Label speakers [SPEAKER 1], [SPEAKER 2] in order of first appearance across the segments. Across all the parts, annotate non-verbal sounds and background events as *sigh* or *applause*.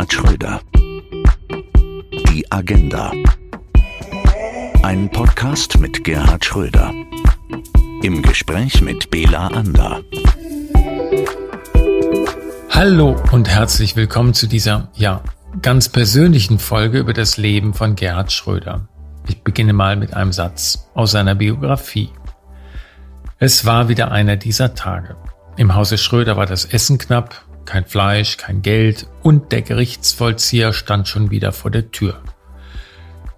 [SPEAKER 1] Gerhard Schröder. Die Agenda. Ein Podcast mit Gerhard Schröder. Im Gespräch mit Bela Ander.
[SPEAKER 2] Hallo und herzlich willkommen zu dieser, ja, ganz persönlichen Folge über das Leben von Gerhard Schröder. Ich beginne mal mit einem Satz aus seiner Biografie. Es war wieder einer dieser Tage. Im Hause Schröder war das Essen knapp, kein Fleisch, kein Geld und der Gerichtsvollzieher stand schon wieder vor der Tür.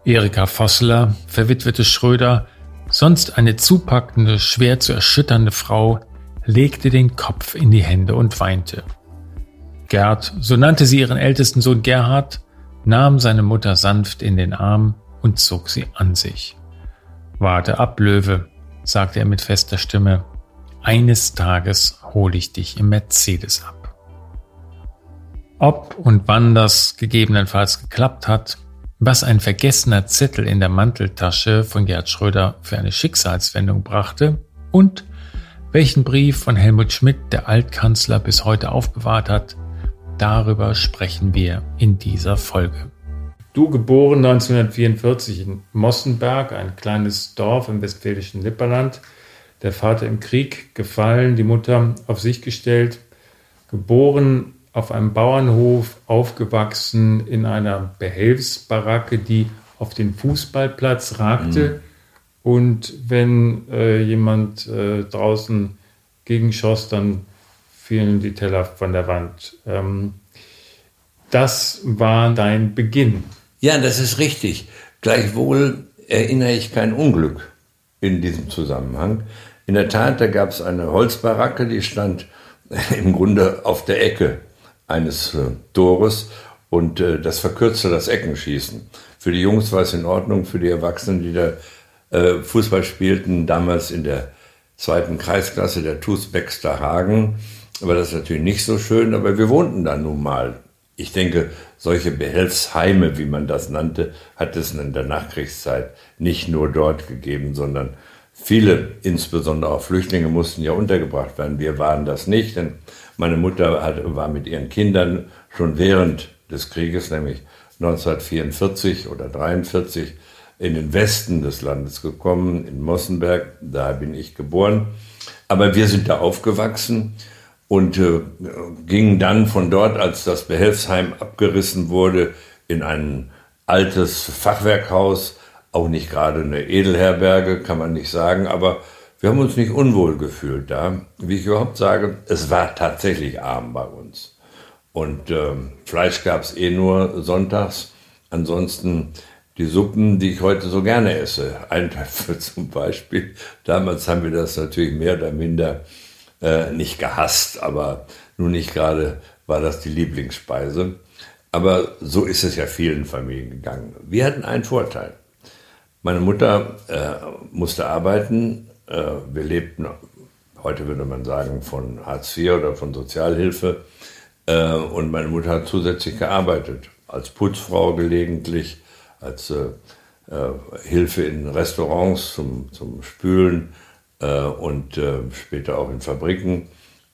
[SPEAKER 2] Erika Vosseler, verwitwete Schröder, sonst eine zupackende, schwer zu erschütternde Frau, legte den Kopf in die Hände und weinte. Gerd, so nannte sie ihren ältesten Sohn Gerhard, nahm seine Mutter sanft in den Arm und zog sie an sich. Warte ab, Löwe, sagte er mit fester Stimme. Eines Tages hole ich dich im Mercedes ab. Ob und wann das gegebenenfalls geklappt hat, was ein vergessener Zettel in der Manteltasche von Gerd Schröder für eine Schicksalswendung brachte und welchen Brief von Helmut Schmidt der Altkanzler bis heute aufbewahrt hat, darüber sprechen wir in dieser Folge. Du geboren 1944 in Mossenberg, ein kleines Dorf im westfälischen Lipperland. Der Vater im Krieg gefallen, die Mutter auf sich gestellt. Geboren auf einem Bauernhof, aufgewachsen in einer Behelfsbaracke, die auf den Fußballplatz ragte. Mhm. Und wenn äh, jemand äh, draußen gegenschoss, dann fielen die Teller von der Wand. Ähm, das war dein Beginn.
[SPEAKER 3] Ja, das ist richtig. Gleichwohl erinnere ich kein Unglück in diesem Zusammenhang. In der Tat, da gab es eine Holzbaracke, die stand *laughs* im Grunde auf der Ecke eines äh, Tores und äh, das verkürzte das Eckenschießen. Für die Jungs war es in Ordnung, für die Erwachsenen, die da äh, Fußball spielten, damals in der zweiten Kreisklasse der TuS Baxter Hagen, war das natürlich nicht so schön, aber wir wohnten da nun mal ich denke, solche Behelfsheime, wie man das nannte, hat es in der Nachkriegszeit nicht nur dort gegeben, sondern viele, insbesondere auch Flüchtlinge, mussten ja untergebracht werden. Wir waren das nicht, denn meine Mutter hat, war mit ihren Kindern schon während des Krieges, nämlich 1944 oder 1943, in den Westen des Landes gekommen, in Mossenberg. Da bin ich geboren. Aber wir sind da aufgewachsen und äh, ging dann von dort, als das Behelfsheim abgerissen wurde, in ein altes Fachwerkhaus, auch nicht gerade eine Edelherberge, kann man nicht sagen, aber wir haben uns nicht unwohl gefühlt da. Wie ich überhaupt sage, es war tatsächlich arm bei uns. Und äh, Fleisch gab es eh nur sonntags. Ansonsten die Suppen, die ich heute so gerne esse. *laughs* Eintöpfe zum Beispiel. Damals haben wir das natürlich mehr oder minder äh, nicht gehasst, aber nun nicht gerade war das die Lieblingsspeise. Aber so ist es ja vielen Familien gegangen. Wir hatten einen Vorteil. Meine Mutter äh, musste arbeiten. Äh, wir lebten, heute würde man sagen, von Hartz IV oder von Sozialhilfe. Äh, und meine Mutter hat zusätzlich gearbeitet. Als Putzfrau gelegentlich, als äh, Hilfe in Restaurants zum, zum Spülen und später auch in Fabriken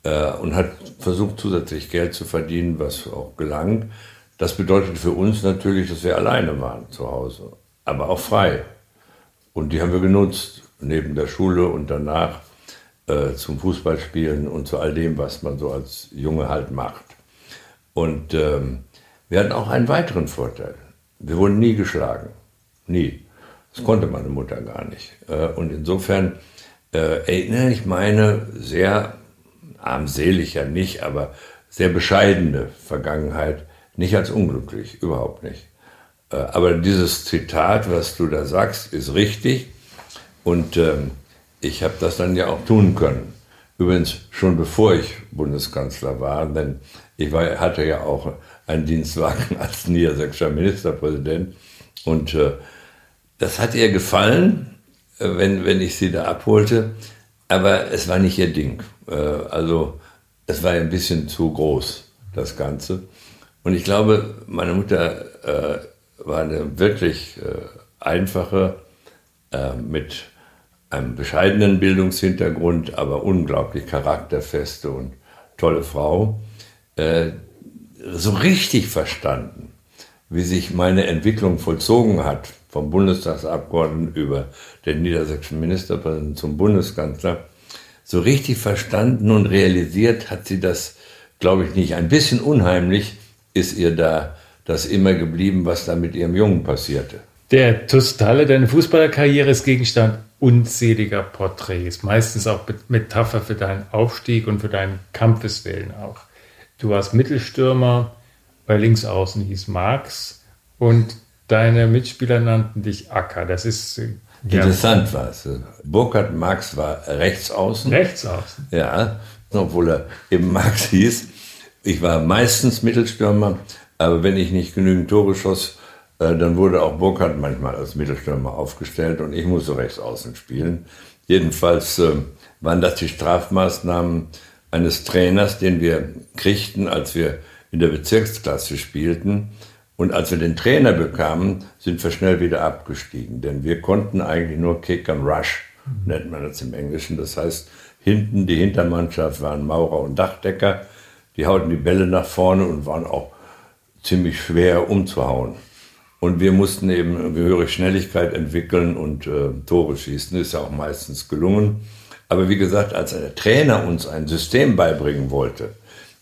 [SPEAKER 3] und hat versucht zusätzlich Geld zu verdienen, was auch gelang. Das bedeutet für uns natürlich, dass wir alleine waren zu Hause, aber auch frei. Und die haben wir genutzt, neben der Schule und danach äh, zum Fußballspielen und zu all dem, was man so als Junge halt macht. Und ähm, wir hatten auch einen weiteren Vorteil. Wir wurden nie geschlagen. Nie. Das konnte meine Mutter gar nicht. Äh, und insofern äh, erinnere ich meine sehr armselig ja nicht, aber sehr bescheidene Vergangenheit nicht als unglücklich, überhaupt nicht. Äh, aber dieses Zitat, was du da sagst, ist richtig und ähm, ich habe das dann ja auch tun können. Übrigens schon bevor ich Bundeskanzler war, denn ich war, hatte ja auch einen Dienstwagen *laughs* als niedersächsischer Ministerpräsident und äh, das hat ihr gefallen wenn, wenn ich sie da abholte. Aber es war nicht ihr Ding. Äh, also es war ein bisschen zu groß, das Ganze. Und ich glaube, meine Mutter äh, war eine wirklich äh, einfache, mit einem bescheidenen Bildungshintergrund, aber unglaublich charakterfeste und tolle Frau. so richtig verstanden, wie sich meine Entwicklung vollzogen hat, vom Bundestagsabgeordneten über den niedersächsischen Ministerpräsidenten zum Bundeskanzler, so richtig verstanden und realisiert hat sie das, glaube ich, nicht. Ein bisschen unheimlich ist ihr da das immer geblieben, was da mit ihrem Jungen passierte.
[SPEAKER 2] Der Tustalle, deine Fußballerkarriere ist Gegenstand unzähliger Porträts, meistens auch Metapher für deinen Aufstieg und für deinen Kampfeswillen auch. Du warst Mittelstürmer, bei Linksaußen hieß Marx und deine Mitspieler nannten dich Acker. Das ist
[SPEAKER 3] äh, interessant war es. Burkhard Marx war Rechtsaußen.
[SPEAKER 2] Rechtsaußen.
[SPEAKER 3] Ja, obwohl er eben Marx hieß. Ich war meistens Mittelstürmer, aber wenn ich nicht genügend Tore schoss, dann wurde auch Burkhardt manchmal als Mittelstürmer aufgestellt und ich musste rechts außen spielen. Jedenfalls äh, waren das die Strafmaßnahmen eines Trainers, den wir kriegten, als wir in der Bezirksklasse spielten. Und als wir den Trainer bekamen, sind wir schnell wieder abgestiegen, denn wir konnten eigentlich nur Kick and Rush, nennt man das im Englischen. Das heißt, hinten die Hintermannschaft waren Maurer und Dachdecker, die hauten die Bälle nach vorne und waren auch ziemlich schwer umzuhauen. Und wir mussten eben gehörig Schnelligkeit entwickeln und äh, Tore schießen. Ist ja auch meistens gelungen. Aber wie gesagt, als der Trainer uns ein System beibringen wollte,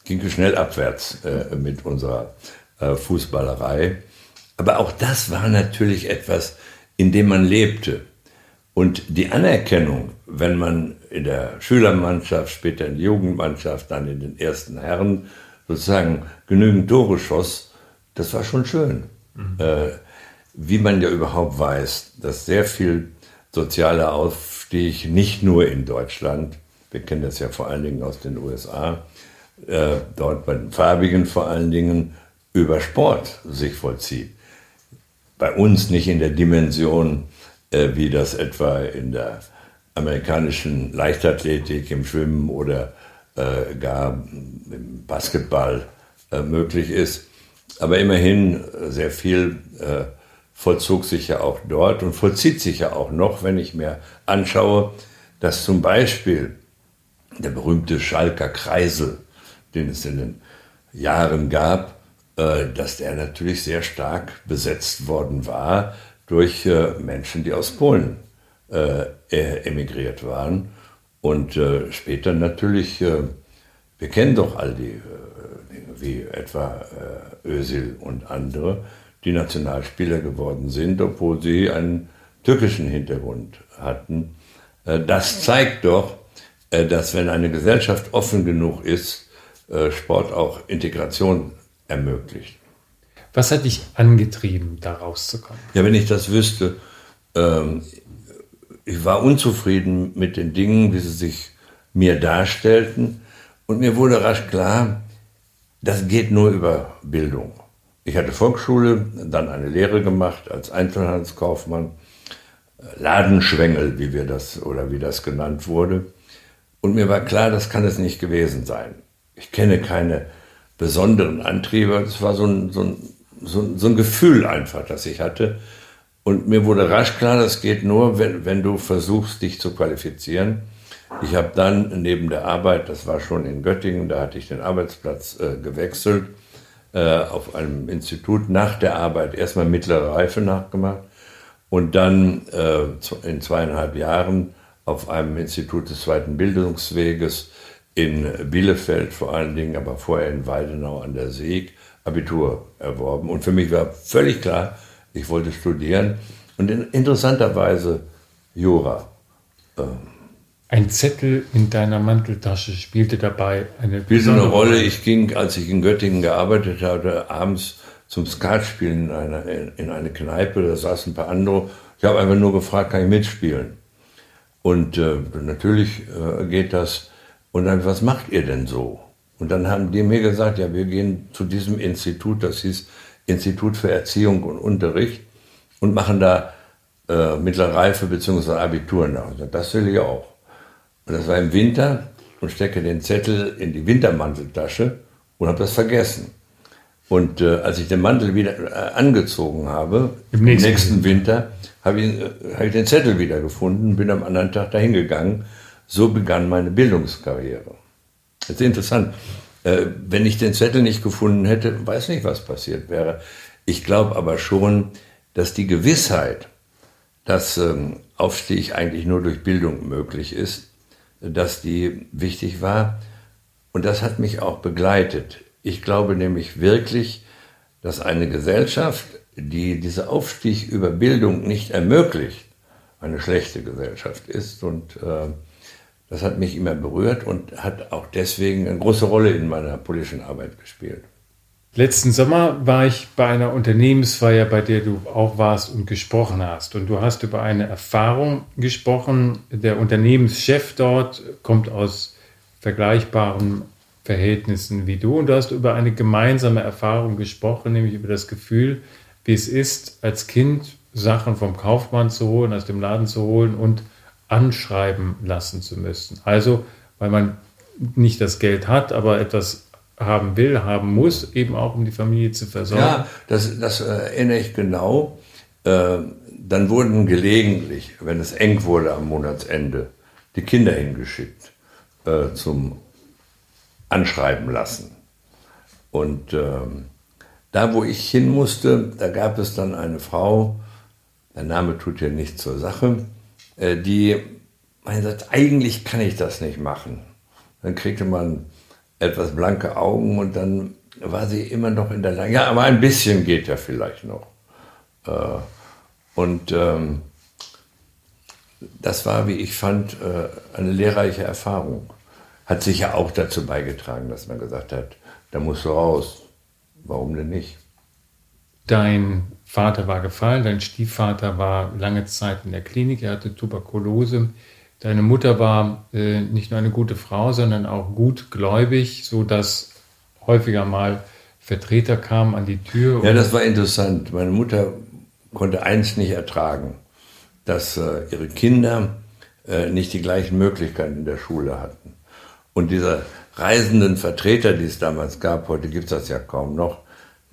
[SPEAKER 3] ging es schnell abwärts äh, mit unserer äh, Fußballerei. Aber auch das war natürlich etwas, in dem man lebte. Und die Anerkennung, wenn man in der Schülermannschaft, später in der Jugendmannschaft, dann in den ersten Herren sozusagen genügend Tore schoss, das war schon schön. Mhm. Äh, wie man ja überhaupt weiß, dass sehr viel sozialer Aufstieg nicht nur in Deutschland, wir kennen das ja vor allen Dingen aus den USA, äh, dort bei den Farbigen vor allen Dingen über Sport sich vollzieht. Bei uns nicht in der Dimension, äh, wie das etwa in der amerikanischen Leichtathletik, im Schwimmen oder äh, gar im Basketball äh, möglich ist. Aber immerhin äh, sehr viel äh, vollzog sich ja auch dort und vollzieht sich ja auch noch, wenn ich mir anschaue, dass zum Beispiel der berühmte Schalker Kreisel, den es in den Jahren gab, äh, dass der natürlich sehr stark besetzt worden war durch äh, Menschen, die aus Polen äh, emigriert waren. Und äh, später natürlich, wir kennen doch all die wie etwa Özil und andere, die Nationalspieler geworden sind, obwohl sie einen türkischen Hintergrund hatten. Das zeigt doch, dass wenn eine Gesellschaft offen genug ist, Sport auch Integration ermöglicht.
[SPEAKER 2] Was hat dich angetrieben, da rauszukommen?
[SPEAKER 3] Ja, wenn ich das wüsste, ähm, ich war unzufrieden mit den Dingen, wie sie sich mir darstellten. Und mir wurde rasch klar, das geht nur über Bildung. Ich hatte Volksschule, dann eine Lehre gemacht als Einzelhandelskaufmann, Ladenschwengel, wie wir das oder wie das genannt wurde. Und mir war klar, das kann es nicht gewesen sein. Ich kenne keine besonderen Antriebe. Das war so ein, so ein, so ein, so ein Gefühl einfach, das ich hatte. Und mir wurde rasch klar, das geht nur, wenn, wenn du versuchst, dich zu qualifizieren. Ich habe dann neben der Arbeit, das war schon in Göttingen, da hatte ich den Arbeitsplatz äh, gewechselt, äh, auf einem Institut nach der Arbeit erstmal mittlere Reife nachgemacht und dann äh, in zweieinhalb Jahren auf einem Institut des zweiten Bildungsweges in Bielefeld vor allen Dingen, aber vorher in Weidenau an der Seeg Abitur erworben. Und für mich war völlig klar, ich wollte studieren und in, interessanterweise Jura.
[SPEAKER 2] Ähm, ein Zettel in deiner Manteltasche spielte dabei eine
[SPEAKER 3] spielte eine Rolle. Ich ging, als ich in Göttingen gearbeitet hatte, abends zum Skatspielen in, einer, in eine Kneipe, da saßen ein paar andere. Ich habe einfach nur gefragt, kann ich mitspielen? Und äh, natürlich äh, geht das. Und dann, was macht ihr denn so? Und dann haben die mir gesagt, ja, wir gehen zu diesem Institut, das hieß Institut für Erziehung und Unterricht und machen da äh, mittlere Reife bzw. Abitur nach. Das will ich auch. Und das war im Winter und stecke den Zettel in die Wintermanteltasche und habe das vergessen. Und äh, als ich den Mantel wieder äh, angezogen habe, im nächsten, nächsten Winter, habe ich, äh, hab ich den Zettel wieder gefunden, bin am anderen Tag dahin gegangen. So begann meine Bildungskarriere. Das ist interessant. Äh, wenn ich den Zettel nicht gefunden hätte, weiß nicht, was passiert wäre. Ich glaube aber schon, dass die Gewissheit, dass ähm, Aufstieg eigentlich nur durch Bildung möglich ist, dass die wichtig war. Und das hat mich auch begleitet. Ich glaube nämlich wirklich, dass eine Gesellschaft, die diesen Aufstieg über Bildung nicht ermöglicht, eine schlechte Gesellschaft ist. Und äh, das hat mich immer berührt und hat auch deswegen eine große Rolle in meiner politischen Arbeit gespielt.
[SPEAKER 2] Letzten Sommer war ich bei einer Unternehmensfeier, bei der du auch warst und gesprochen hast. Und du hast über eine Erfahrung gesprochen. Der Unternehmenschef dort kommt aus vergleichbaren Verhältnissen wie du. Und du hast über eine gemeinsame Erfahrung gesprochen, nämlich über das Gefühl, wie es ist, als Kind Sachen vom Kaufmann zu holen, aus dem Laden zu holen und anschreiben lassen zu müssen. Also, weil man nicht das Geld hat, aber etwas haben will, haben muss, eben auch um die Familie zu versorgen.
[SPEAKER 3] Ja, das, das erinnere ich genau. Äh, dann wurden gelegentlich, wenn es eng wurde am Monatsende, die Kinder hingeschickt äh, zum Anschreiben lassen. Und ähm, da, wo ich hin musste, da gab es dann eine Frau, der Name tut ja nichts zur Sache, äh, die sagt, eigentlich kann ich das nicht machen. Dann kriegte man etwas blanke Augen und dann war sie immer noch in der Lage, ja, aber ein bisschen geht ja vielleicht noch. Äh, und ähm, das war, wie ich fand, äh, eine lehrreiche Erfahrung. Hat sicher auch dazu beigetragen, dass man gesagt hat, da musst du raus. Warum denn nicht?
[SPEAKER 2] Dein Vater war gefallen, dein Stiefvater war lange Zeit in der Klinik, er hatte Tuberkulose. Deine Mutter war äh, nicht nur eine gute Frau, sondern auch gut gläubig, sodass häufiger mal Vertreter kamen an die Tür.
[SPEAKER 3] Ja, das war interessant. Meine Mutter konnte eins nicht ertragen, dass äh, ihre Kinder äh, nicht die gleichen Möglichkeiten in der Schule hatten. Und diese reisenden Vertreter, die es damals gab, heute gibt es das ja kaum noch,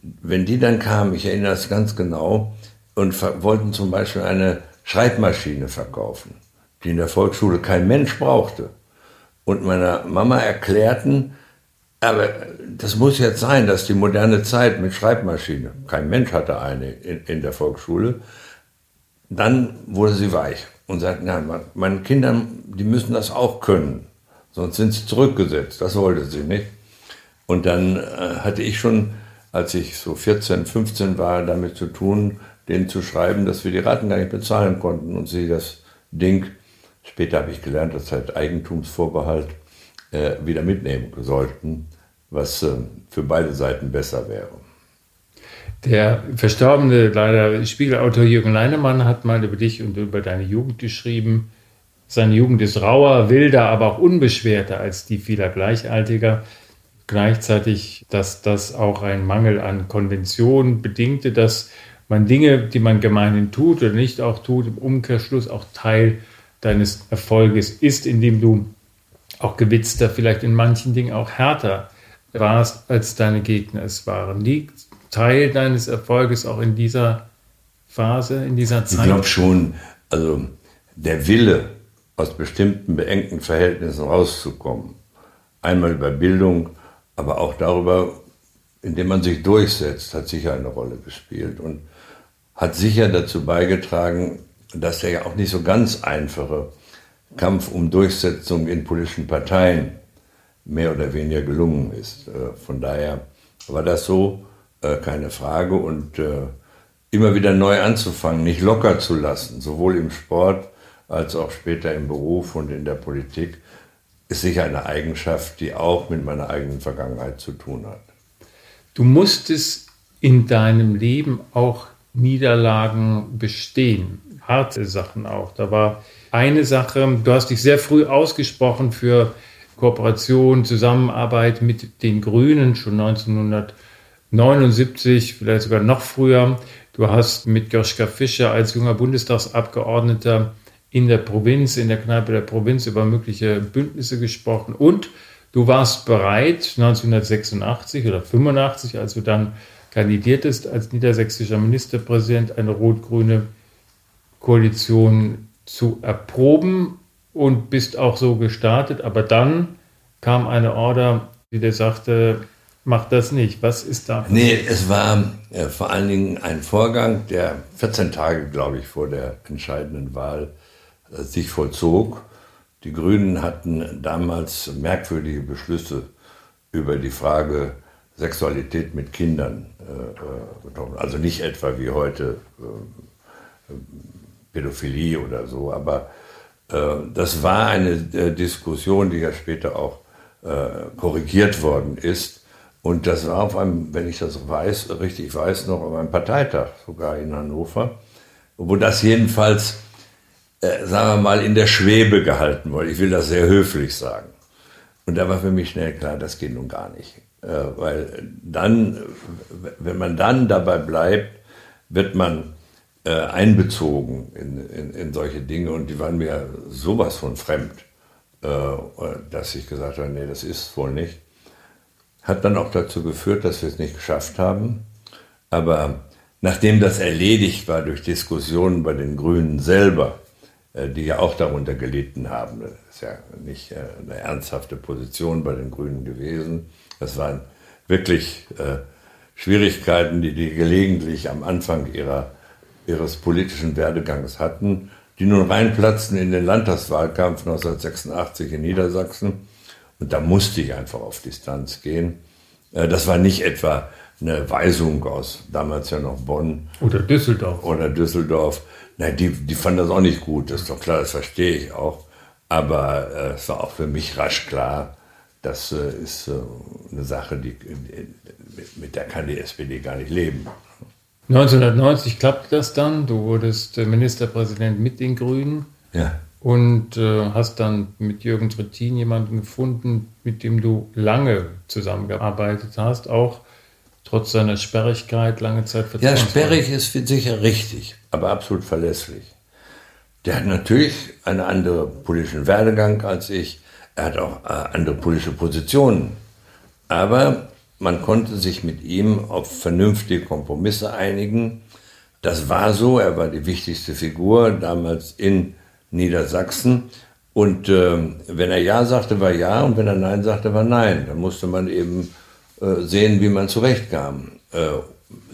[SPEAKER 3] wenn die dann kamen, ich erinnere es ganz genau, und wollten zum Beispiel eine Schreibmaschine verkaufen, die in der Volksschule kein Mensch brauchte, und meiner Mama erklärten, aber das muss jetzt sein, dass die moderne Zeit mit Schreibmaschine, kein Mensch hatte eine in, in der Volksschule, dann wurde sie weich und sagte, nein, meine Kinder, die müssen das auch können, sonst sind sie zurückgesetzt. Das wollte sie nicht. Und dann äh, hatte ich schon als ich so 14, 15 war, damit zu tun, denen zu schreiben, dass wir die Raten gar nicht bezahlen konnten und sie das Ding, später habe ich gelernt, das hat Eigentumsvorbehalt, äh, wieder mitnehmen sollten, was äh, für beide Seiten besser wäre.
[SPEAKER 2] Der verstorbene, leider Spiegelautor Jürgen Leinemann hat mal über dich und über deine Jugend geschrieben. Seine Jugend ist rauer, wilder, aber auch unbeschwerter als die vieler Gleichaltiger gleichzeitig, dass das auch ein Mangel an Konvention bedingte, dass man Dinge, die man gemeinhin tut oder nicht auch tut, im Umkehrschluss auch Teil deines Erfolges ist, indem du auch gewitzter, vielleicht in manchen Dingen auch härter warst, als deine Gegner es waren. Liegt Teil deines Erfolges auch in dieser Phase, in dieser Zeit?
[SPEAKER 3] Ich glaube schon, also der Wille, aus bestimmten beengten Verhältnissen rauszukommen, einmal über Bildung, aber auch darüber, indem man sich durchsetzt, hat sicher eine Rolle gespielt und hat sicher dazu beigetragen, dass der ja auch nicht so ganz einfache Kampf um Durchsetzung in politischen Parteien mehr oder weniger gelungen ist. Äh, von daher war das so, äh, keine Frage. Und äh, immer wieder neu anzufangen, nicht locker zu lassen, sowohl im Sport als auch später im Beruf und in der Politik, ist sicher eine Eigenschaft, die auch mit meiner eigenen Vergangenheit zu tun hat.
[SPEAKER 2] Du musstest in deinem Leben auch Niederlagen bestehen, harte Sachen auch. Da war eine Sache, du hast dich sehr früh ausgesprochen für Kooperation, Zusammenarbeit mit den Grünen, schon 1979, vielleicht sogar noch früher. Du hast mit Joschka Fischer als junger Bundestagsabgeordneter in der Provinz, in der Kneipe der Provinz über mögliche Bündnisse gesprochen und du warst bereit 1986 oder 85, als du dann kandidiertest als niedersächsischer Ministerpräsident, eine rot-grüne Koalition zu erproben und bist auch so gestartet. Aber dann kam eine Order der sagte, mach das nicht. Was ist da?
[SPEAKER 3] Nee, es war äh, vor allen Dingen ein Vorgang, der 14 Tage, glaube ich, vor der entscheidenden Wahl äh, sich vollzog. Die Grünen hatten damals merkwürdige Beschlüsse über die Frage Sexualität mit Kindern äh, getroffen. Also nicht etwa wie heute äh, Pädophilie oder so, aber äh, das war eine äh, Diskussion, die ja später auch äh, korrigiert worden ist. Und das war auf einem, wenn ich das weiß, richtig weiß, noch auf einem Parteitag, sogar in Hannover, wo das jedenfalls, äh, sagen wir mal, in der Schwebe gehalten wurde. Ich will das sehr höflich sagen. Und da war für mich schnell klar, das geht nun gar nicht. Äh, weil dann, wenn man dann dabei bleibt, wird man äh, einbezogen in, in, in, solche Dinge und die waren mir sowas von fremd, äh, dass ich gesagt habe, nee, das ist wohl nicht. Hat dann auch dazu geführt, dass wir es nicht geschafft haben. Aber nachdem das erledigt war durch Diskussionen bei den Grünen selber, die ja auch darunter gelitten haben, das ist ja nicht eine ernsthafte Position bei den Grünen gewesen, das waren wirklich äh, Schwierigkeiten, die die gelegentlich am Anfang ihrer, ihres politischen Werdegangs hatten, die nun reinplatzten in den Landtagswahlkampf 1986 in Niedersachsen. Und da musste ich einfach auf Distanz gehen. Äh, das war nicht etwa eine Weisung aus damals ja noch Bonn.
[SPEAKER 2] Oder Düsseldorf.
[SPEAKER 3] Oder Düsseldorf. Nein, die, die fanden das auch nicht gut, das ist doch klar, das verstehe ich auch. Aber äh, es war auch für mich rasch klar, das äh, ist äh, eine Sache, die, mit der kann die SPD gar nicht leben.
[SPEAKER 2] 1990 klappte das dann. Du wurdest äh, Ministerpräsident mit den Grünen.
[SPEAKER 3] Ja.
[SPEAKER 2] Und äh, hast dann mit Jürgen Trittin jemanden gefunden, mit dem du lange zusammengearbeitet hast, auch trotz seiner Sperrigkeit lange Zeit
[SPEAKER 3] Ja, sperrig ist sicher richtig, aber absolut verlässlich. Der hat natürlich einen anderen politischen Werdegang als ich. Er hat auch äh, andere politische Positionen. Aber man konnte sich mit ihm auf vernünftige Kompromisse einigen. Das war so. Er war die wichtigste Figur damals in Niedersachsen. Und äh, wenn er Ja sagte, war Ja und wenn er Nein sagte, war Nein. Da musste man eben äh, sehen, wie man zurechtkam. Äh,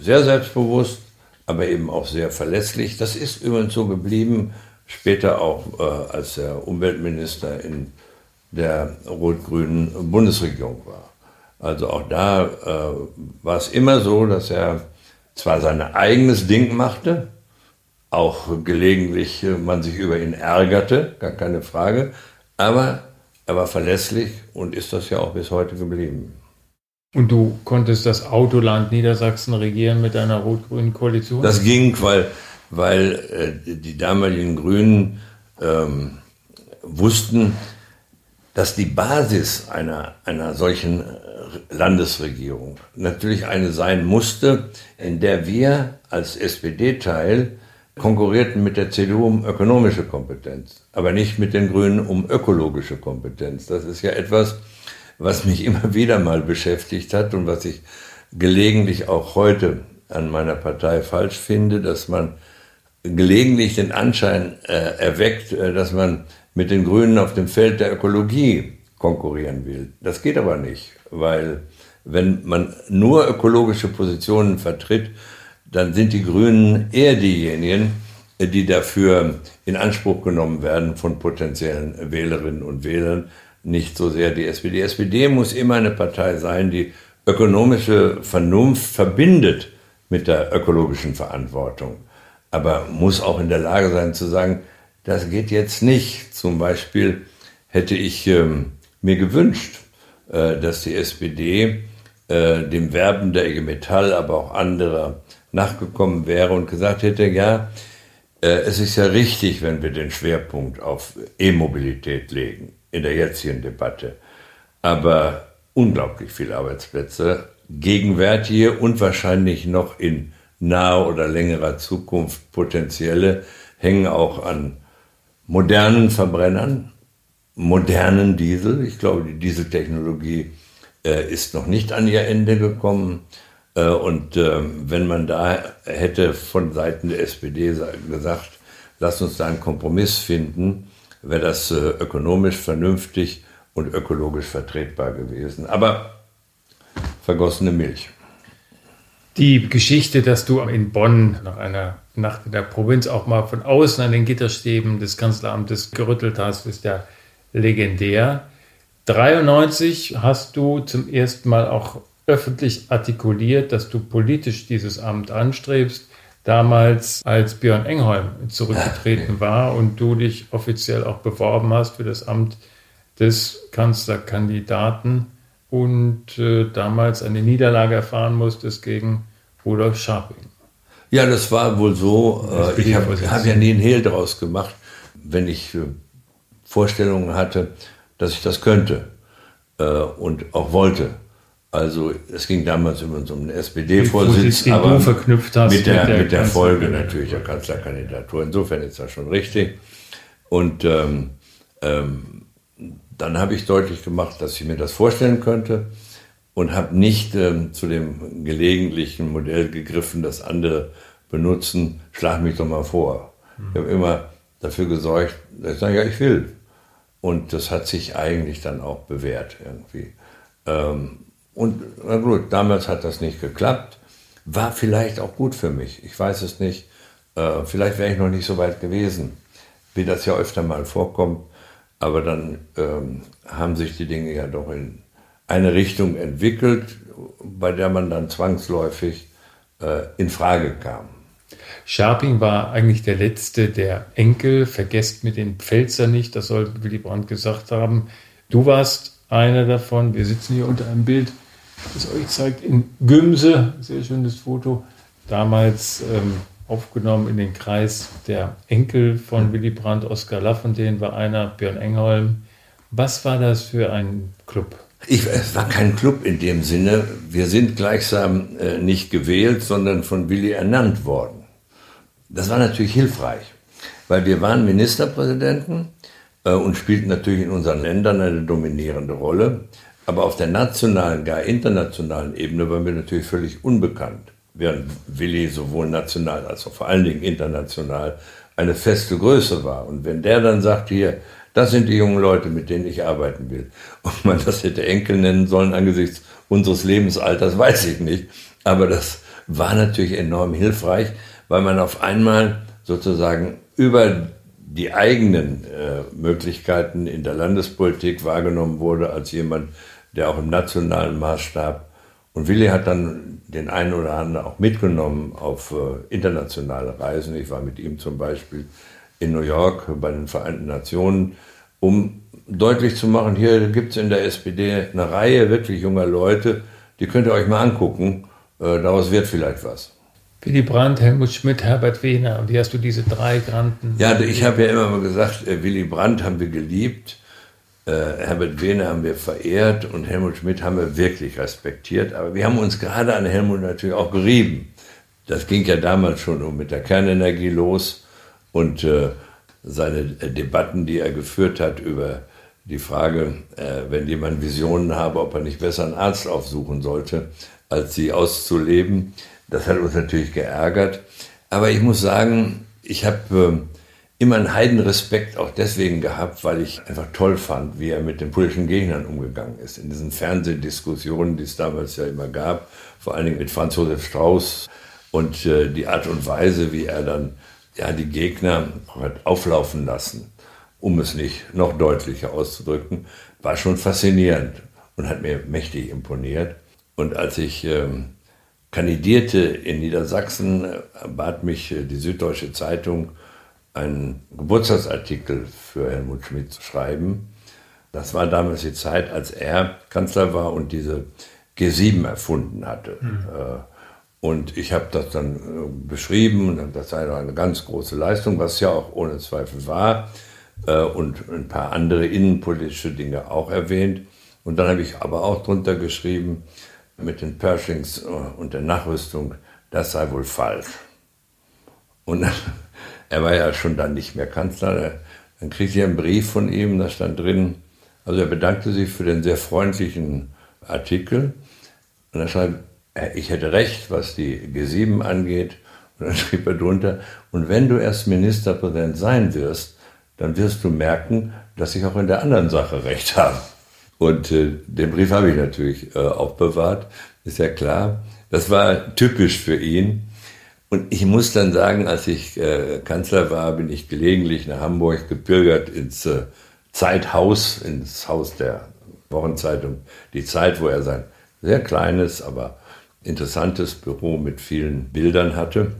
[SPEAKER 3] sehr selbstbewusst, aber eben auch sehr verlässlich. Das ist übrigens so geblieben, später auch äh, als er Umweltminister in der rot-grünen Bundesregierung war. Also auch da äh, war es immer so, dass er zwar sein eigenes Ding machte, auch gelegentlich äh, man sich über ihn ärgerte, gar keine Frage, aber er war verlässlich und ist das ja auch bis heute geblieben.
[SPEAKER 2] Und du konntest das Autoland Niedersachsen regieren mit einer rot-grünen Koalition?
[SPEAKER 3] Das ging, weil, weil äh, die damaligen Grünen ähm, wussten, dass die Basis einer, einer solchen äh, Landesregierung natürlich eine sein musste, in der wir als SPD-Teil konkurrierten mit der CDU um ökonomische Kompetenz, aber nicht mit den Grünen um ökologische Kompetenz. Das ist ja etwas, was mich *laughs* immer wieder mal beschäftigt hat und was ich gelegentlich auch heute an meiner Partei falsch finde, dass man gelegentlich den Anschein äh, erweckt, äh, dass man mit den Grünen auf dem Feld der Ökologie konkurrieren will. Das geht aber nicht, weil wenn man nur ökologische Positionen vertritt, dann sind die Grünen eher diejenigen, die dafür in Anspruch genommen werden von potenziellen Wählerinnen und Wählern, nicht so sehr die SPD. Die SPD muss immer eine Partei sein, die ökonomische Vernunft verbindet mit der ökologischen Verantwortung, aber muss auch in der Lage sein zu sagen, das geht jetzt nicht. Zum Beispiel hätte ich ähm, mir gewünscht, äh, dass die SPD äh, dem Werben der IG Metall, aber auch anderer nachgekommen wäre und gesagt hätte, ja, äh, es ist ja richtig, wenn wir den Schwerpunkt auf E-Mobilität legen in der jetzigen Debatte. Aber unglaublich viele Arbeitsplätze, gegenwärtige und wahrscheinlich noch in naher oder längerer Zukunft potenzielle, hängen auch an modernen Verbrennern, modernen Diesel. Ich glaube, die Dieseltechnologie äh, ist noch nicht an ihr Ende gekommen. Äh, und äh, wenn man da hätte von Seiten der SPD gesagt, lass uns da einen Kompromiss finden, wäre das äh, ökonomisch vernünftig und ökologisch vertretbar gewesen. Aber vergossene Milch.
[SPEAKER 2] Die Geschichte, dass du in Bonn nach einer Nacht in der Provinz auch mal von außen an den Gitterstäben des Kanzleramtes gerüttelt hast, ist ja legendär. 93 hast du zum ersten Mal auch öffentlich artikuliert, dass du politisch dieses Amt anstrebst. Damals, als Björn Engholm zurückgetreten war und du dich offiziell auch beworben hast für das Amt des Kanzlerkandidaten und äh, damals eine Niederlage erfahren musstest gegen Rudolf Scharping.
[SPEAKER 3] Ja, das war wohl so. Äh, ich habe hab ja nie einen Hehl draus gemacht, wenn ich äh, Vorstellungen hatte, dass ich das könnte äh, und auch wollte. Also es ging damals um einen SPD-Vorsitz, aber mit der, mit der, mit der Folge natürlich der Kanzlerkandidatur. Insofern ist das schon richtig. Und ähm, ähm, dann habe ich deutlich gemacht, dass ich mir das vorstellen könnte und habe nicht ähm, zu dem gelegentlichen Modell gegriffen, das andere benutzen, schlag mich doch mal vor. Mhm. Ich habe immer dafür gesorgt, dass ich sage, ja, ich will. Und das hat sich eigentlich dann auch bewährt irgendwie. Ähm, und na gut, damals hat das nicht geklappt. War vielleicht auch gut für mich. Ich weiß es nicht. Äh, vielleicht wäre ich noch nicht so weit gewesen, wie das ja öfter mal vorkommt. Aber dann ähm, haben sich die Dinge ja doch in eine Richtung entwickelt, bei der man dann zwangsläufig äh, in Frage kam.
[SPEAKER 2] Scharping war eigentlich der letzte der Enkel, vergesst mit den Pfälzer nicht, das soll Willy Brandt gesagt haben. Du warst einer davon, wir sitzen hier unter einem Bild, das euch zeigt, in Gümse, sehr schönes Foto, damals ähm, aufgenommen in den Kreis der Enkel von Willy Brandt, Oskar Lafontaine war einer, Björn Engholm. Was war das für ein Club?
[SPEAKER 3] Ich, es war kein Club in dem Sinne. Wir sind gleichsam äh, nicht gewählt, sondern von Willy ernannt worden. Das war natürlich hilfreich, weil wir waren Ministerpräsidenten äh, und spielten natürlich in unseren Ländern eine dominierende Rolle. Aber auf der nationalen, gar internationalen Ebene waren wir natürlich völlig unbekannt während Willi sowohl national als auch vor allen Dingen international eine feste Größe war. Und wenn der dann sagt, hier, das sind die jungen Leute, mit denen ich arbeiten will, ob man das hätte Enkel nennen sollen angesichts unseres Lebensalters, weiß ich nicht. Aber das war natürlich enorm hilfreich, weil man auf einmal sozusagen über die eigenen äh, Möglichkeiten in der Landespolitik wahrgenommen wurde als jemand, der auch im nationalen Maßstab und Willi hat dann den einen oder anderen auch mitgenommen auf äh, internationale Reisen. Ich war mit ihm zum Beispiel in New York bei den Vereinten Nationen, um deutlich zu machen, hier gibt es in der SPD eine Reihe wirklich junger Leute, die könnt ihr euch mal angucken, äh, daraus wird vielleicht was.
[SPEAKER 2] Willy Brandt, Helmut Schmidt, Herbert Wehner. Wie hast du diese drei Granten?
[SPEAKER 3] Ja, ich habe ja immer mal gesagt, äh, Willy Brandt haben wir geliebt. Äh, Herbert Wehner haben wir verehrt und Helmut Schmidt haben wir wirklich respektiert. Aber wir haben uns gerade an Helmut natürlich auch gerieben. Das ging ja damals schon mit der Kernenergie los und äh, seine äh, Debatten, die er geführt hat über die Frage, äh, wenn jemand Visionen habe, ob er nicht besser einen Arzt aufsuchen sollte, als sie auszuleben. Das hat uns natürlich geärgert. Aber ich muss sagen, ich habe äh, immer einen Heidenrespekt auch deswegen gehabt, weil ich einfach toll fand, wie er mit den politischen Gegnern umgegangen ist. In diesen Fernsehdiskussionen, die es damals ja immer gab, vor allen Dingen mit Franz Josef Strauß und äh, die Art und Weise, wie er dann ja, die Gegner hat auflaufen lassen, um es nicht noch deutlicher auszudrücken, war schon faszinierend und hat mir mächtig imponiert. Und als ich ähm, kandidierte in Niedersachsen, äh, bat mich äh, die Süddeutsche Zeitung, einen Geburtstagsartikel für Helmut Schmidt zu schreiben. Das war damals die Zeit, als er Kanzler war und diese G7 erfunden hatte. Mhm. Und ich habe das dann äh, beschrieben das sei eine ganz große Leistung, was ja auch ohne Zweifel war. Äh, und ein paar andere innenpolitische Dinge auch erwähnt. Und dann habe ich aber auch drunter geschrieben, mit den Pershings und der Nachrüstung, das sei wohl falsch. Und dann *laughs* er war ja schon dann nicht mehr Kanzler. Dann kriegte ich einen Brief von ihm, da stand drin, also er bedankte sich für den sehr freundlichen Artikel. Und er schreibt, ich hätte recht, was die G7 angeht. Und dann *laughs* schrieb er drunter, und wenn du erst Ministerpräsident sein wirst, dann wirst du merken, dass ich auch in der anderen Sache recht habe. Und äh, den Brief habe ich natürlich äh, aufbewahrt, ist ja klar. Das war typisch für ihn. Und ich muss dann sagen, als ich äh, Kanzler war, bin ich gelegentlich nach Hamburg gepilgert ins äh, Zeithaus, ins Haus der Wochenzeitung Die Zeit, wo er sein sehr kleines, aber interessantes Büro mit vielen Bildern hatte.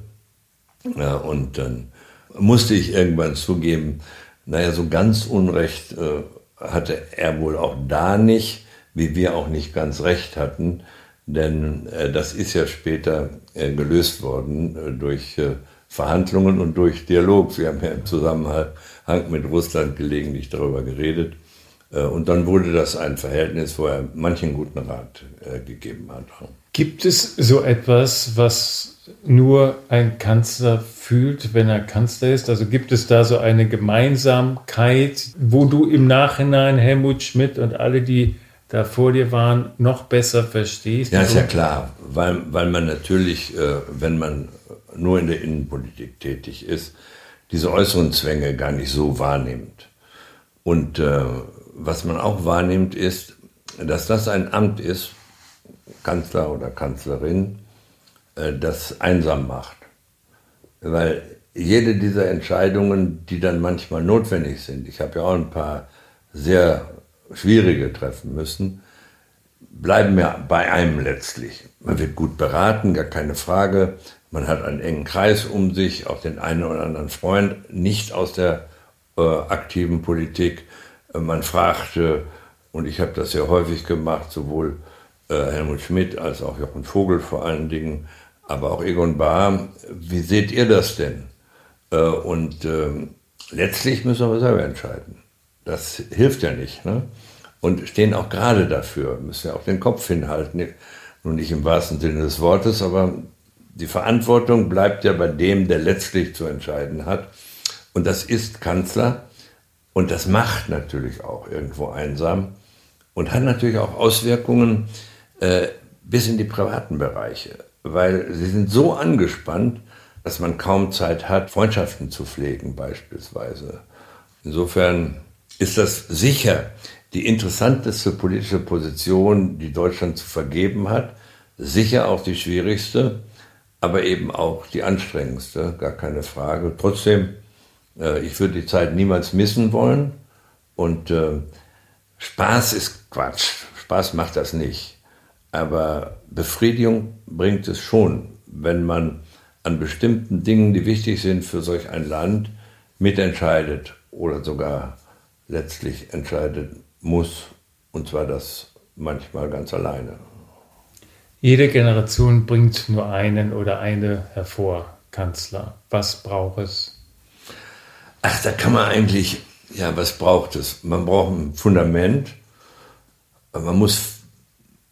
[SPEAKER 3] Und dann musste ich irgendwann zugeben, naja, so ganz Unrecht äh, hatte er wohl auch da nicht, wie wir auch nicht ganz recht hatten, denn äh, das ist ja später äh, gelöst worden durch Verhandlungen und durch Dialog. Wir haben ja im Zusammenhang mit Russland gelegentlich darüber geredet. Und dann wurde das ein Verhältnis, wo er manchen guten Rat gegeben hat.
[SPEAKER 2] Gibt es so etwas, was nur ein Kanzler fühlt, wenn er Kanzler ist? Also gibt es da so eine Gemeinsamkeit, wo du im Nachhinein Helmut Schmidt und alle, die da vor dir waren, noch besser verstehst?
[SPEAKER 3] Ja, ist ja klar, weil, weil man natürlich, äh, wenn man nur in der Innenpolitik tätig ist, diese äußeren Zwänge gar nicht so wahrnimmt. Und äh, was man auch wahrnimmt, ist, dass das ein Amt ist, Kanzler oder Kanzlerin, äh, das einsam macht. Weil jede dieser Entscheidungen, die dann manchmal notwendig sind, ich habe ja auch ein paar sehr schwierige treffen müssen, bleiben ja bei einem letztlich. Man wird gut beraten, gar keine Frage. Man hat einen engen Kreis um sich, auch den einen oder anderen Freund, nicht aus der äh, aktiven Politik. Äh, man fragte, und ich habe das sehr häufig gemacht, sowohl Helmut Schmidt als auch Jochen Vogel vor allen Dingen, aber auch Egon Bahr, wie seht ihr das denn? Äh, und ähm, letztlich müssen wir selber entscheiden. Das hilft ja nicht. Ne? Und stehen auch gerade dafür, müssen ja auch den Kopf hinhalten. Nun nicht im wahrsten Sinne des Wortes, aber die Verantwortung bleibt ja bei dem, der letztlich zu entscheiden hat. Und das ist Kanzler. Und das macht natürlich auch irgendwo einsam und hat natürlich auch Auswirkungen äh, bis in die privaten Bereiche, weil sie sind so angespannt, dass man kaum Zeit hat, Freundschaften zu pflegen beispielsweise. Insofern ist das sicher die interessanteste politische Position, die Deutschland zu vergeben hat, sicher auch die schwierigste, aber eben auch die anstrengendste, gar keine Frage. Trotzdem äh, ich würde die Zeit niemals missen wollen. Und äh, Spaß ist Quatsch. Spaß macht das nicht. Aber Befriedigung bringt es schon, wenn man an bestimmten Dingen, die wichtig sind für solch ein Land, mitentscheidet oder sogar letztlich entscheiden muss. Und zwar das manchmal ganz alleine.
[SPEAKER 2] Jede Generation bringt nur einen oder eine hervor, Kanzler. Was braucht es?
[SPEAKER 3] Ach, da kann man eigentlich, ja, was braucht es? Man braucht ein Fundament. Man muss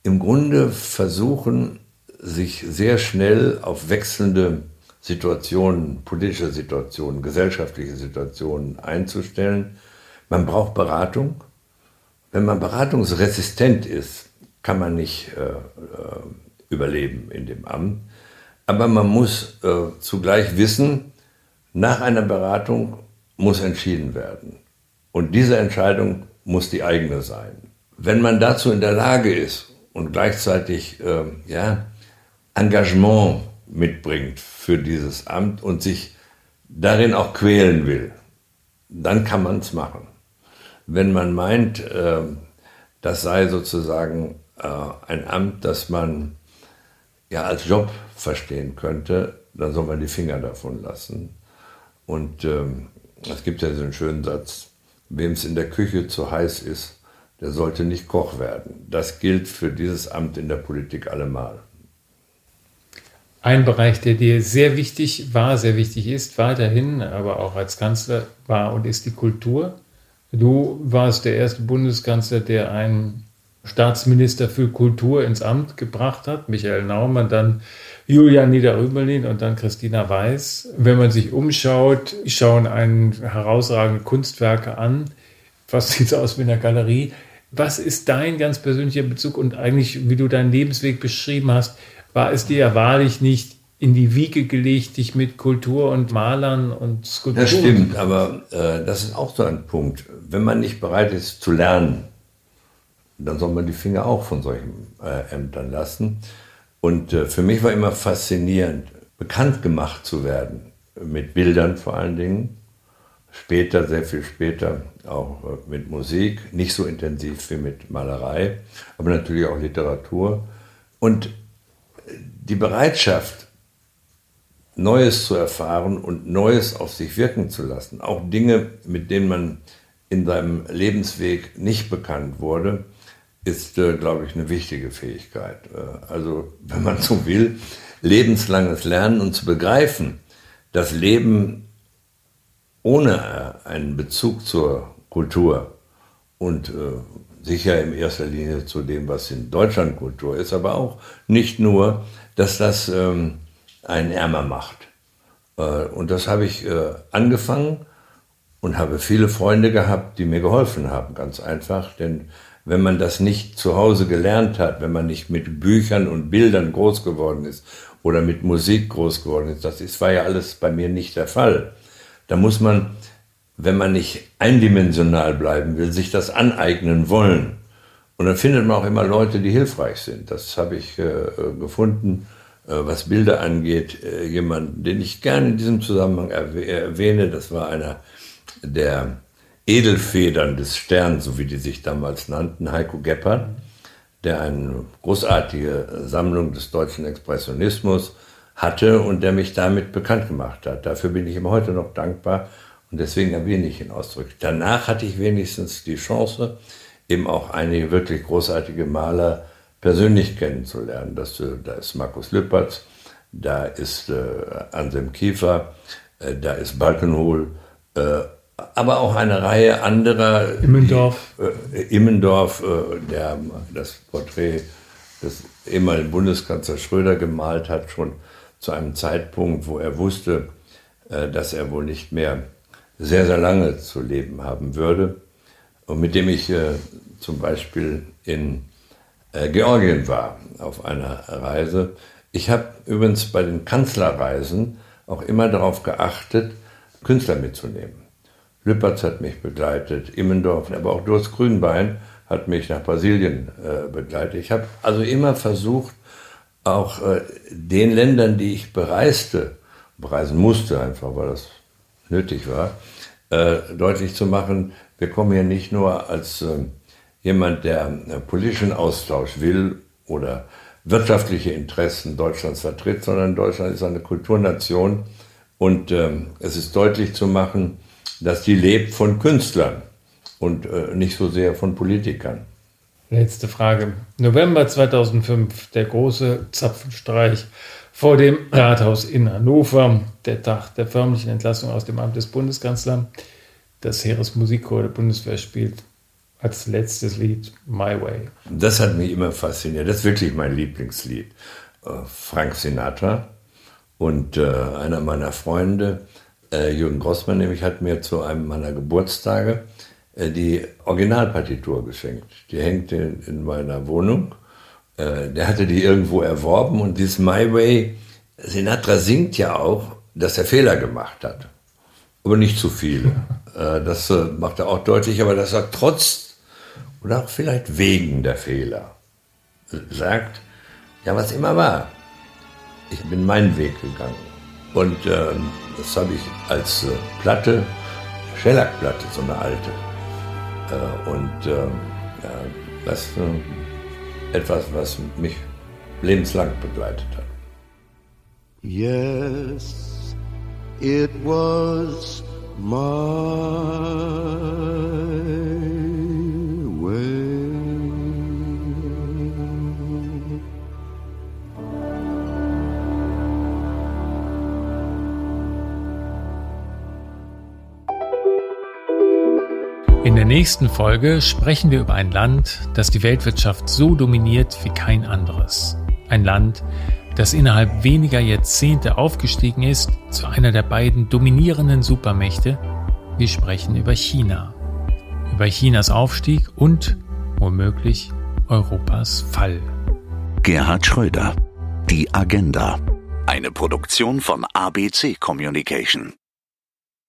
[SPEAKER 3] im Grunde versuchen, sich sehr schnell auf wechselnde Situationen, politische Situationen, gesellschaftliche Situationen einzustellen. Man braucht Beratung. Wenn man beratungsresistent ist, kann man nicht äh, äh überleben in dem Amt. Aber man muss äh, zugleich wissen, nach einer Beratung muss entschieden werden. Und diese Entscheidung muss die eigene sein. Wenn man dazu in der Lage ist und gleichzeitig äh, ja, Engagement mitbringt für dieses Amt und sich darin auch quälen will, dann kann man es machen. Wenn man meint, äh, das sei sozusagen äh, ein Amt, das man ja als Job verstehen könnte, dann soll man die Finger davon lassen. Und ähm, es gibt ja so einen schönen Satz, wem es in der Küche zu heiß ist, der sollte nicht Koch werden. Das gilt für dieses Amt in der Politik allemal.
[SPEAKER 2] Ein Bereich, der dir sehr wichtig war, sehr wichtig ist, weiterhin, aber auch als Kanzler war und ist die Kultur. Du warst der erste Bundeskanzler, der einen Staatsminister für Kultur ins Amt gebracht hat, Michael Naumann, dann Julian Niederrümelin und dann Christina Weiß. Wenn man sich umschaut, schauen einen herausragende Kunstwerke an. Was sieht aus wie in einer Galerie? Was ist dein ganz persönlicher Bezug und eigentlich, wie du deinen Lebensweg beschrieben hast, war es dir ja wahrlich nicht in die Wiege gelegt, dich mit Kultur und Malern und Skulpturen.
[SPEAKER 3] Das stimmt, aber äh, das ist auch so ein Punkt. Wenn man nicht bereit ist zu lernen, dann soll man die Finger auch von solchen äh, Ämtern lassen. Und äh, für mich war immer faszinierend, bekannt gemacht zu werden, mit Bildern vor allen Dingen. Später, sehr viel später, auch äh, mit Musik, nicht so intensiv wie mit Malerei, aber natürlich auch Literatur. Und die Bereitschaft, Neues zu erfahren und Neues auf sich wirken zu lassen, auch Dinge, mit denen man in seinem Lebensweg nicht bekannt wurde, ist, äh, glaube ich, eine wichtige Fähigkeit. Äh, also, wenn man so will, lebenslanges Lernen und zu begreifen, dass Leben ohne äh, einen Bezug zur Kultur und äh, sicher in erster Linie zu dem, was in Deutschland Kultur ist, aber auch nicht nur, dass das ähm, einen ärmer macht. Äh, und das habe ich äh, angefangen und habe viele Freunde gehabt, die mir geholfen haben, ganz einfach. Denn wenn man das nicht zu Hause gelernt hat, wenn man nicht mit Büchern und Bildern groß geworden ist oder mit Musik groß geworden ist, das ist, war ja alles bei mir nicht der Fall. Da muss man, wenn man nicht eindimensional bleiben will, sich das aneignen wollen. Und dann findet man auch immer Leute, die hilfreich sind. Das habe ich äh, gefunden, äh, was Bilder angeht. Äh, jemand, den ich gerne in diesem Zusammenhang erwähne, das war einer der Edelfedern des Sterns, so wie die sich damals nannten, Heiko Geppert, der eine großartige Sammlung des deutschen Expressionismus hatte und der mich damit bekannt gemacht hat. Dafür bin ich ihm heute noch dankbar und deswegen erwähne ich ihn ausdrücklich. Danach hatte ich wenigstens die Chance, eben auch einige wirklich großartige Maler persönlich kennenzulernen. Das, äh, da ist Markus Lüppertz, da ist äh, Anselm Kiefer, äh, da ist Balkenhol, äh, aber auch eine Reihe anderer.
[SPEAKER 2] Immendorf.
[SPEAKER 3] Die, äh, Immendorf, äh, der das Porträt des ehemaligen Bundeskanzlers Schröder gemalt hat, schon zu einem Zeitpunkt, wo er wusste, äh, dass er wohl nicht mehr sehr, sehr lange zu leben haben würde. Und mit dem ich äh, zum Beispiel in äh, Georgien war, auf einer Reise. Ich habe übrigens bei den Kanzlerreisen auch immer darauf geachtet, Künstler mitzunehmen. Lüppertz hat mich begleitet, Immendorf, aber auch Durst Grünbein hat mich nach Brasilien begleitet. Ich habe also immer versucht, auch äh, den Ländern, die ich bereiste, bereisen musste einfach, weil das nötig war, äh, deutlich zu machen, wir kommen hier nicht nur als äh, jemand, der politischen Austausch will oder wirtschaftliche Interessen Deutschlands vertritt, sondern Deutschland ist eine Kulturnation und ähm, es ist deutlich zu machen, dass die lebt von Künstlern und äh, nicht so sehr von Politikern.
[SPEAKER 2] Letzte Frage. November 2005, der große Zapfenstreich vor dem Rathaus in Hannover, der Tag der förmlichen Entlassung aus dem Amt des Bundeskanzlers. Das Heeresmusikchor der Bundeswehr spielt als letztes Lied My Way.
[SPEAKER 3] Das hat mich immer fasziniert. Das ist wirklich mein Lieblingslied. Äh, Frank Sinatra und äh, einer meiner Freunde äh, Jürgen Grossmann nämlich hat mir zu einem meiner Geburtstage die Originalpartitur geschenkt. Die hängt in, in meiner Wohnung. Äh, der hatte die irgendwo erworben und dieses My Way, Sinatra singt ja auch, dass er Fehler gemacht hat. Aber nicht zu viele. *laughs* Äh, das äh, macht er auch deutlich, aber dass er trotz oder auch vielleicht wegen der Fehler sagt, ja, was immer war, ich bin meinen Weg gegangen. Und ähm, das habe ich als äh, Platte, Schellackplatte, so eine alte. Äh, und äh, ja, das ist äh, etwas, was mich lebenslang begleitet hat.
[SPEAKER 4] Yes, it was my
[SPEAKER 2] In der nächsten Folge sprechen wir über ein Land, das die Weltwirtschaft so dominiert wie kein anderes. Ein Land, das innerhalb weniger Jahrzehnte aufgestiegen ist zu einer der beiden dominierenden Supermächte. Wir sprechen über China. Über Chinas Aufstieg und, womöglich, Europas Fall.
[SPEAKER 1] Gerhard Schröder. Die Agenda. Eine Produktion von ABC Communication.